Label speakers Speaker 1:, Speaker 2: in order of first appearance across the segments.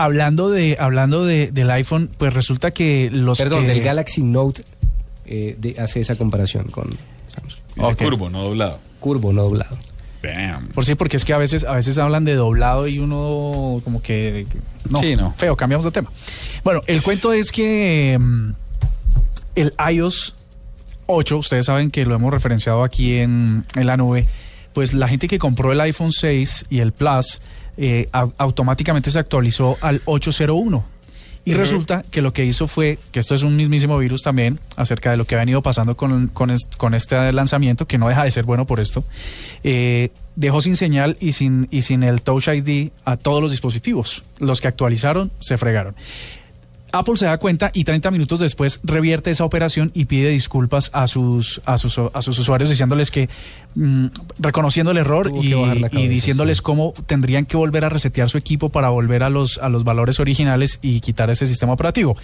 Speaker 1: Hablando de hablando de, del iPhone, pues resulta que los
Speaker 2: Perdón,
Speaker 1: que-
Speaker 2: del Galaxy Note eh, de- hace esa comparación con Samsung.
Speaker 3: Curvo, no doblado.
Speaker 2: Curvo, no doblado.
Speaker 3: Bam.
Speaker 1: Por sí, porque es que a veces, a veces hablan de doblado y uno como que... No,
Speaker 3: Sí, no.
Speaker 1: feo, cambiamos de tema. Bueno, el cuento es que mm, el iOS 8, ustedes saben que lo hemos referenciado aquí en, en la nube, pues la gente que compró el iPhone 6 y el Plus eh, au- automáticamente se actualizó al 801. Y resulta que lo que hizo fue, que esto es un mismísimo virus también, acerca de lo que ha venido pasando con, con, est- con este lanzamiento, que no deja de ser bueno por esto, eh, dejó sin señal y sin, y sin el Touch ID a todos los dispositivos. Los que actualizaron se fregaron. Apple se da cuenta y 30 minutos después revierte esa operación y pide disculpas a sus, a sus, a sus usuarios diciéndoles que, mm, reconociendo el error y, diciéndoles
Speaker 2: sí.
Speaker 1: cómo tendrían que volver a resetear su equipo para volver a los, a los valores originales y quitar ese sistema operativo.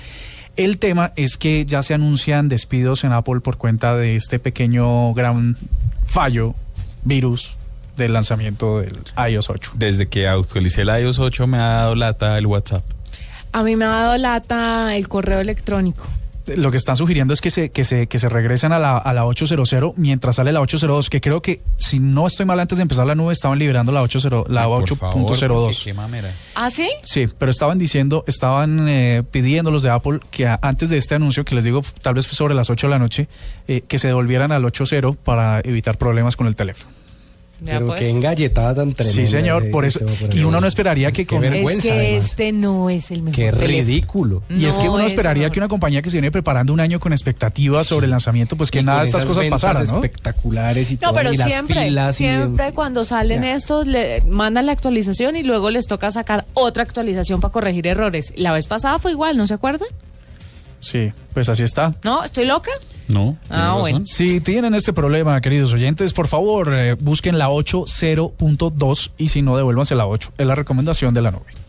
Speaker 1: El tema es que ya se anuncian despidos en Apple por cuenta de este pequeño gran fallo, virus del lanzamiento del iOS 8.
Speaker 3: Desde que actualicé el iOS 8 me ha dado lata el WhatsApp.
Speaker 4: A mí me ha dado lata el correo electrónico.
Speaker 1: Lo que están sugiriendo es que se, que se, que se regresen a la, a la 800 mientras sale la 802, que creo que, si no estoy mal, antes de empezar la nube estaban liberando la 80, la
Speaker 3: Ay, por favor,
Speaker 1: 8.02.
Speaker 3: qué- qué mamera.
Speaker 4: ¿Ah, sí?
Speaker 1: Sí, pero estaban diciendo, estaban eh, pidiendo los de Apple que a- antes de este anuncio, que les digo, tal vez fue sobre las 8 de la noche, eh, que se devolvieran al 80 para evitar problemas con el teléfono.
Speaker 2: Pero
Speaker 4: pues.
Speaker 2: qué engalletada tan tremenda.
Speaker 1: sí, señor,
Speaker 2: ese
Speaker 1: por eso. Y uno no esperaría que
Speaker 2: Qué
Speaker 1: con...
Speaker 4: Es
Speaker 2: vergüenza,
Speaker 4: que
Speaker 2: además.
Speaker 4: este no es el mejor
Speaker 2: Qué
Speaker 4: teléfono.
Speaker 2: ridículo.
Speaker 1: Y es que
Speaker 4: No
Speaker 1: uno
Speaker 4: es
Speaker 1: esperaría que una compañía que se viene preparando un año con expectativas sobre el lanzamiento, pues que
Speaker 2: Y
Speaker 1: nada de estas cosas pasaran, ¿no?
Speaker 2: espectaculares y
Speaker 4: No,
Speaker 2: todo,
Speaker 4: pero
Speaker 2: y las
Speaker 4: siempre,
Speaker 2: filas y-
Speaker 4: siempre cuando salen
Speaker 2: Ya.
Speaker 4: estos, le mandan la actualización y luego les toca sacar otra actualización para corregir errores. La vez pasada fue igual, ¿no se acuerdan?
Speaker 1: Sí, pues así está.
Speaker 4: ¿No? ¿Estoy loca?
Speaker 3: No.
Speaker 4: Ah, bueno.
Speaker 1: Si tienen este problema, queridos oyentes, por favor, eh, busquen la 8.0.2 y si no, devuélvanse la 8. Es la recomendación de la nube.